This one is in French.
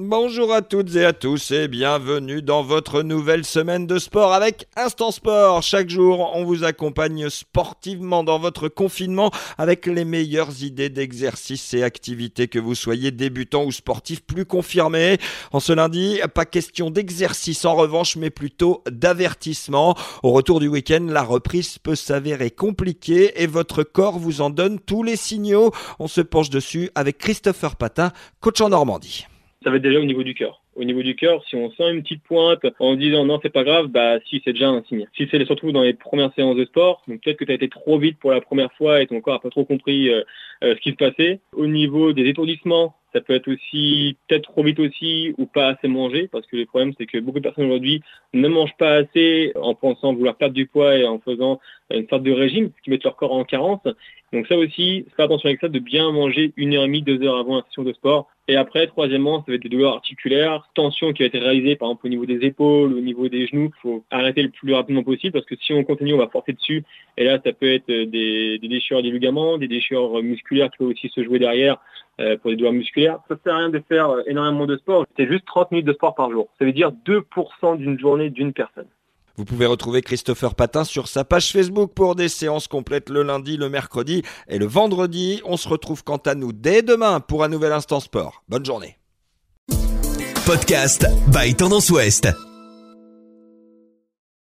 Bonjour à toutes et à tous et bienvenue dans votre nouvelle semaine de sport avec Instant Sport. Chaque jour, on vous accompagne sportivement dans votre confinement avec les meilleures idées d'exercices et activités que vous soyez débutant ou sportif plus confirmé. En ce lundi, pas question d'exercice en revanche, mais plutôt d'avertissement. Au retour du week-end, la reprise peut s'avérer compliquée et votre corps vous en donne tous les signaux. On se penche dessus avec Christopher Patin, coach en Normandie ça va être déjà au niveau du cœur. Au niveau du cœur, si on sent une petite pointe en disant non c'est pas grave, bah si c'est déjà un signe. Si c'est surtout dans les premières séances de sport, donc peut-être que tu as été trop vite pour la première fois et ton corps n'a pas trop compris euh, euh, ce qui se passait. Au niveau des étourdissements, ça peut être aussi peut-être trop vite aussi ou pas assez manger parce que le problème c'est que beaucoup de personnes aujourd'hui ne mangent pas assez en pensant vouloir perdre du poids et en faisant une sorte de régime, qui met leur corps en carence. Donc ça aussi, faire attention avec ça de bien manger une heure et demie, deux heures avant la session de sport. Et après, troisièmement, ça va être des douleurs articulaires, tension qui a été réalisée par exemple au niveau des épaules, au niveau des genoux. Il faut arrêter le plus rapidement possible parce que si on continue, on va forcer dessus. Et là, ça peut être des, des déchirures des ligaments, des déchirures musculaires qui peuvent aussi se jouer derrière euh, pour les douleurs musculaires. Ça sert à rien de faire euh, énormément de sport. C'est juste 30 minutes de sport par jour. Ça veut dire 2% d'une journée d'une personne. Vous pouvez retrouver Christopher Patin sur sa page Facebook pour des séances complètes le lundi, le mercredi et le vendredi. On se retrouve quant à nous dès demain pour un nouvel instant sport. Bonne journée. Podcast by Tendance Ouest.